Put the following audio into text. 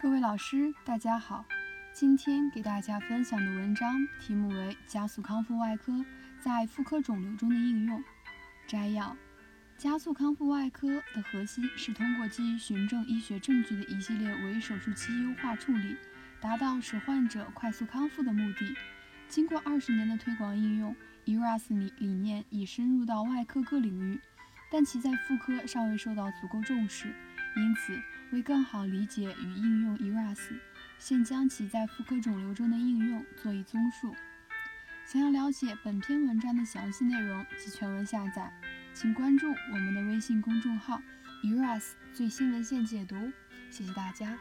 各位老师，大家好。今天给大家分享的文章题目为《加速康复外科在妇科肿瘤中的应用》。摘要：加速康复外科的核心是通过基于循证医学证据的一系列为手术期优化处理，达到使患者快速康复的目的。经过二十年的推广应用，ERAS 理理念已深入到外科各领域，但其在妇科尚未受到足够重视。因此，为更好理解与应用 ERAS，现将其在妇科肿瘤中的应用做一综述。想要了解本篇文章的详细内容及全文下载，请关注我们的微信公众号 ERAS 最新文献解读。谢谢大家。